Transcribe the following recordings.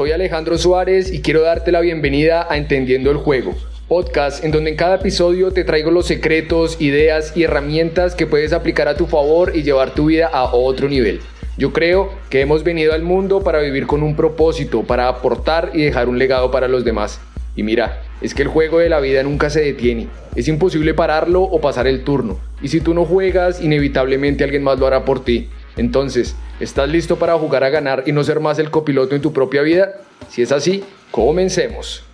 Soy Alejandro Suárez y quiero darte la bienvenida a Entendiendo el Juego, podcast en donde en cada episodio te traigo los secretos, ideas y herramientas que puedes aplicar a tu favor y llevar tu vida a otro nivel. Yo creo que hemos venido al mundo para vivir con un propósito, para aportar y dejar un legado para los demás. Y mira, es que el juego de la vida nunca se detiene. Es imposible pararlo o pasar el turno. Y si tú no juegas, inevitablemente alguien más lo hará por ti. Entonces, ¿estás listo para jugar a ganar y no ser más el copiloto en tu propia vida? Si es así, comencemos.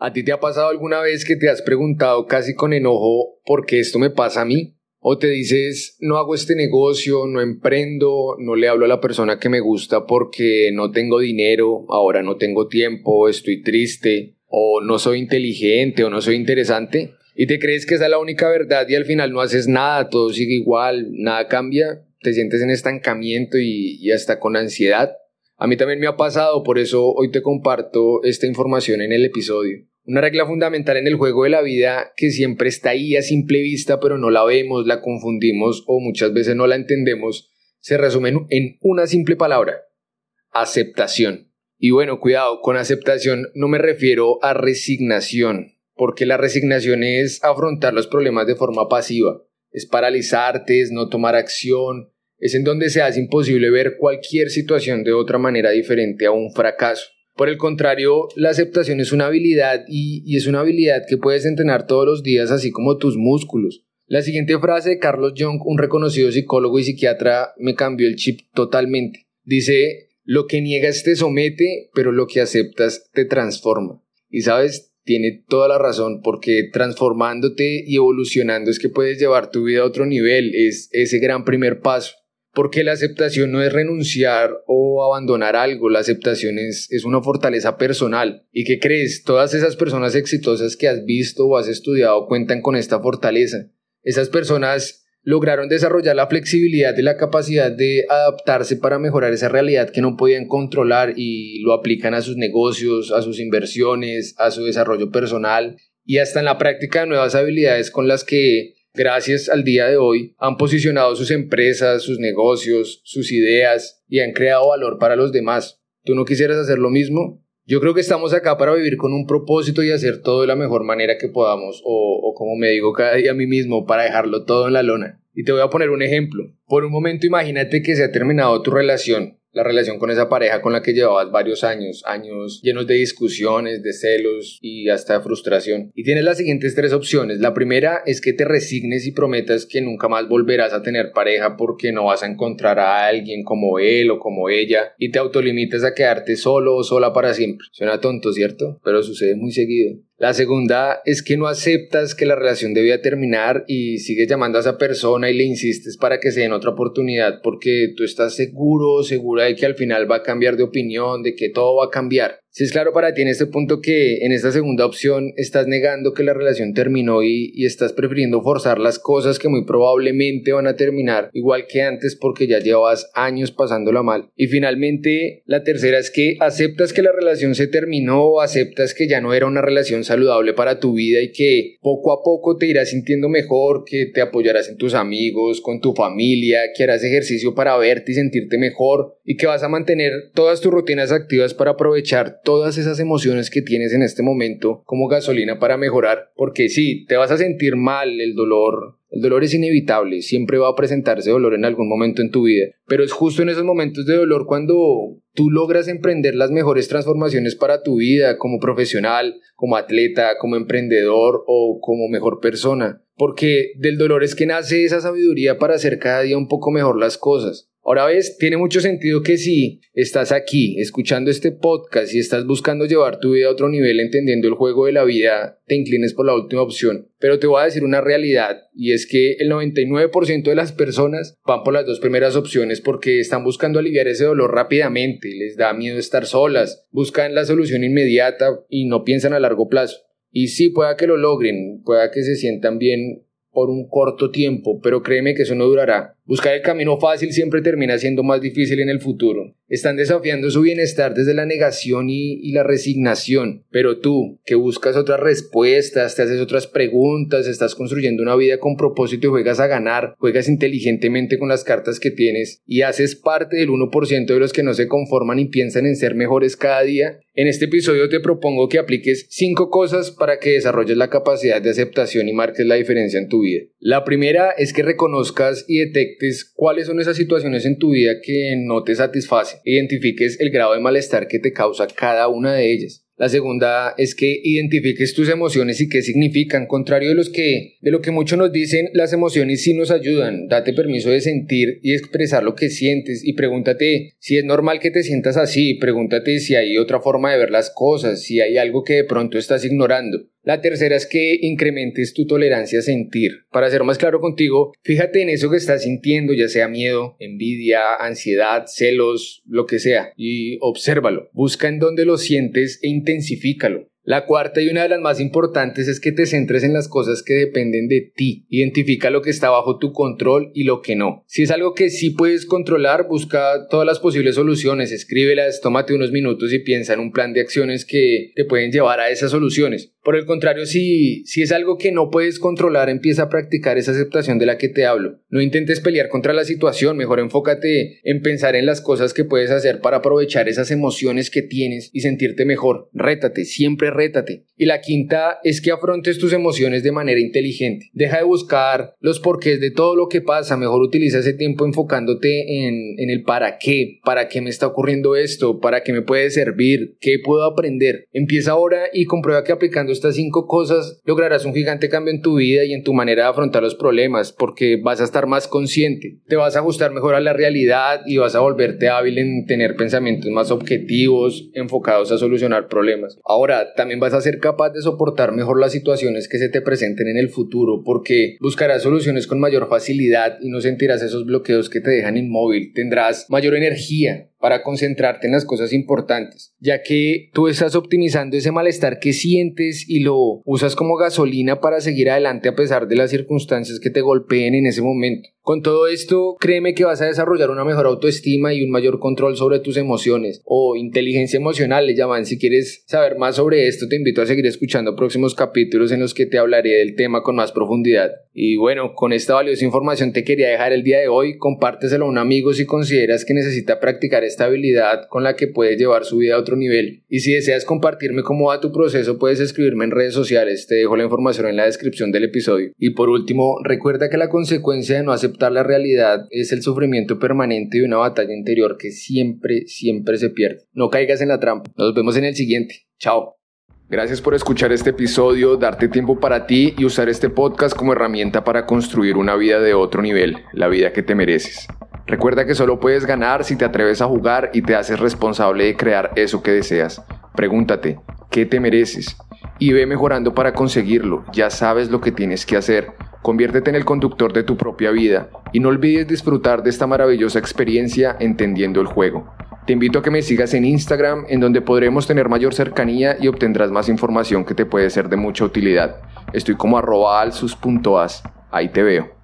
¿A ti te ha pasado alguna vez que te has preguntado casi con enojo por qué esto me pasa a mí? O te dices, no hago este negocio, no emprendo, no le hablo a la persona que me gusta porque no tengo dinero, ahora no tengo tiempo, estoy triste, o no soy inteligente o no soy interesante y te crees que esa es la única verdad y al final no haces nada, todo sigue igual, nada cambia, te sientes en estancamiento y, hasta con ansiedad. A mí también me ha pasado, por eso hoy te comparto esta información en el episodio. Una regla fundamental en el juego de la vida que siempre está ahí a simple vista, pero no la vemos, la confundimos o muchas veces no la entendemos, se resume en una simple palabra, aceptación. Y bueno, cuidado, con aceptación no me refiero a resignación, porque la resignación es afrontar los problemas de forma pasiva, es paralizarte, es no tomar acción, es en donde se hace imposible ver cualquier situación de otra manera diferente a un fracaso. Por el contrario, la aceptación es una habilidad y, y, es una habilidad que puedes entrenar todos los días así como tus músculos. La siguiente frase de Carlos Jung, un reconocido psicólogo y psiquiatra, me cambió el chip totalmente. Dice, lo que niegas te somete, pero lo que aceptas te transforma. Y sabes, tiene toda la razón, porque transformándote y evolucionando es que puedes llevar tu vida a otro nivel, es ese gran primer paso. Porque la aceptación no es renunciar o abandonar algo, la aceptación es, es una fortaleza personal. ¿Y qué crees? Todas esas personas exitosas que has visto o has estudiado cuentan con esta fortaleza. Esas personas lograron desarrollar la flexibilidad y la capacidad de adaptarse para mejorar esa realidad que no podían controlar y lo aplican a sus negocios, a sus inversiones, a su desarrollo personal y hasta en la práctica de nuevas habilidades con las que gracias al día de hoy han posicionado sus empresas, sus negocios, sus ideas y han creado valor para los demás. ¿Tú no quisieras hacer lo mismo? Yo creo que estamos acá para vivir con un propósito y hacer todo de la mejor manera que podamos, o, o, como me digo cada día a mí mismo, para dejarlo todo en la lona. Y te voy a poner un ejemplo. Por un momento imagínate que se ha terminado tu relación la relación con esa pareja con la que llevabas varios años, años llenos de discusiones, de celos y hasta de frustración. Y tienes las siguientes tres opciones. La primera es que te resignes y prometas que nunca más volverás a tener pareja porque no vas a encontrar a alguien como él o como ella y te autolimites a quedarte solo o sola para siempre. Suena tonto, ¿cierto? Pero sucede muy seguido. La segunda es que no aceptas que la relación debía terminar y sigues llamando a esa persona y le insistes para que se den otra oportunidad porque tú estás seguro segura de que al final va a cambiar de opinión, de que todo va a cambiar. Si es claro para ti en este punto que en esta segunda opción estás negando que la relación terminó y, y, estás prefiriendo forzar las cosas que muy probablemente van a terminar igual que antes porque ya llevas años pasándola mal. Y finalmente la tercera es que aceptas que la relación se terminó, aceptas que ya no era una relación saludable para tu vida y que poco a poco te irás sintiendo mejor, que te apoyarás en tus amigos, con tu familia, que harás ejercicio para verte y sentirte mejor y que vas a mantener todas tus rutinas activas para aprovechar todas esas emociones que tienes en este momento como gasolina para mejorar, porque sí, te vas a sentir mal, el dolor, el dolor es inevitable, siempre va a presentarse dolor en algún momento en tu vida, pero es justo en esos momentos de dolor cuando tú logras emprender las mejores transformaciones para tu vida como profesional, como atleta, como emprendedor o como mejor persona, porque del dolor es que nace esa sabiduría para hacer cada día un poco mejor las cosas. Ahora ves, tiene mucho sentido que si estás aquí escuchando este podcast y estás buscando llevar tu vida a otro nivel entendiendo el juego de la vida, te inclines por la última opción. Pero te voy a decir una realidad y es que el 99% de las personas van por las dos primeras opciones porque están buscando aliviar ese dolor rápidamente, les da miedo estar solas, buscan la solución inmediata y no piensan a largo plazo. Y sí, pueda que lo logren, pueda que se sientan bien por un corto tiempo, pero créeme que eso no durará. Buscar el camino fácil siempre termina siendo más difícil en el futuro. Están desafiando su bienestar desde la negación y, la resignación. Pero tú, que buscas otras respuestas, te haces otras preguntas, estás construyendo una vida con propósito y juegas a ganar, juegas inteligentemente con las cartas que tienes y haces parte del 1% de los que no se conforman y piensan en ser mejores cada día, en este episodio te propongo que apliques 5 cosas para que desarrolles la capacidad de aceptación y marques la diferencia en tu vida. La primera es que reconozcas y detectes cuáles son esas situaciones en tu vida que no te satisfacen. Identifiques el grado de malestar que te causa cada una de ellas. La segunda es que identifiques tus emociones y qué significan. Contrario de, que, de lo que muchos nos dicen, las emociones sí nos ayudan. Date permiso de sentir y expresar lo que sientes y pregúntate si es normal que te sientas así. Pregúntate si hay otra forma de ver las cosas, si hay algo que de pronto estás ignorando. La tercera es que incrementes tu tolerancia a sentir. Para ser más claro contigo, fíjate en eso que estás sintiendo, ya sea miedo, envidia, ansiedad, celos, lo que sea, y obsérvalo. Busca en dónde lo sientes e intensifícalo. La cuarta y una de las más importantes es que te centres en las cosas que dependen de ti. Identifica lo que está bajo tu control y lo que no. Si es algo que sí puedes controlar, busca todas las posibles soluciones, escríbelas, tómate unos minutos y piensa en un plan de acciones que te pueden llevar a esas soluciones. Por el contrario, si, si es algo que no puedes controlar, empieza a practicar esa aceptación de la que te hablo. No intentes pelear contra la situación, mejor enfócate en pensar en las cosas que puedes hacer para aprovechar esas emociones que tienes y sentirte mejor. Rétate, siempre rétate. Y la quinta es que afrontes tus emociones de manera inteligente. Deja de buscar los porqués de todo lo que pasa, mejor utiliza ese tiempo enfocándote en, en el para qué, para qué me está ocurriendo esto, para qué me puede servir, qué puedo aprender. Empieza ahora y comprueba que aplicando estas cinco cosas lograrás un gigante cambio en tu vida y en tu manera de afrontar los problemas, porque vas a estar más consciente, te vas a ajustar mejor a la realidad y vas a volverte hábil en tener pensamientos más objetivos, enfocados a solucionar problemas. Ahora, también vas a ser capaz de soportar mejor las situaciones que se te presenten en el futuro, porque buscarás soluciones con mayor facilidad y no sentirás esos bloqueos que te dejan inmóvil, tendrás mayor energía, para concentrarte en las cosas importantes, ya que tú estás optimizando ese malestar que sientes y lo usas como gasolina para seguir adelante a pesar de las circunstancias que te golpeen en ese momento. Con todo esto, créeme que vas a desarrollar una mejor autoestima y un mayor control sobre tus emociones o inteligencia emocional le llaman. Si quieres saber más sobre esto, te invito a seguir escuchando próximos capítulos en los que te hablaré del tema con más profundidad. Y bueno, con esta valiosa información te quería dejar el día de hoy. Compárteselo a un amigo si consideras que necesita practicar esta habilidad con la que puedes llevar su vida a otro nivel. Y si deseas compartirme cómo va tu proceso, puedes escribirme en redes sociales. Te dejo la información en la descripción del episodio. Y por último, recuerda que la consecuencia de no la realidad es el sufrimiento permanente de una batalla interior que siempre, siempre se pierde. No caigas en la trampa. Nos vemos en el siguiente. Chao. Gracias por escuchar este episodio, darte tiempo para ti y usar este podcast como herramienta para construir una vida de otro nivel, la vida que te mereces. Recuerda que solo puedes ganar si te atreves a jugar y te haces responsable de crear eso que deseas. Pregúntate, ¿qué te mereces? Y ve mejorando para conseguirlo, ya sabes lo que tienes que hacer. Conviértete en el conductor de tu propia vida y no olvides disfrutar de esta maravillosa experiencia entendiendo el juego. Te invito a que me sigas en Instagram, en donde podremos tener mayor cercanía y obtendrás más información que te puede ser de mucha utilidad. Estoy como arroba alsus.as. Ahí te veo.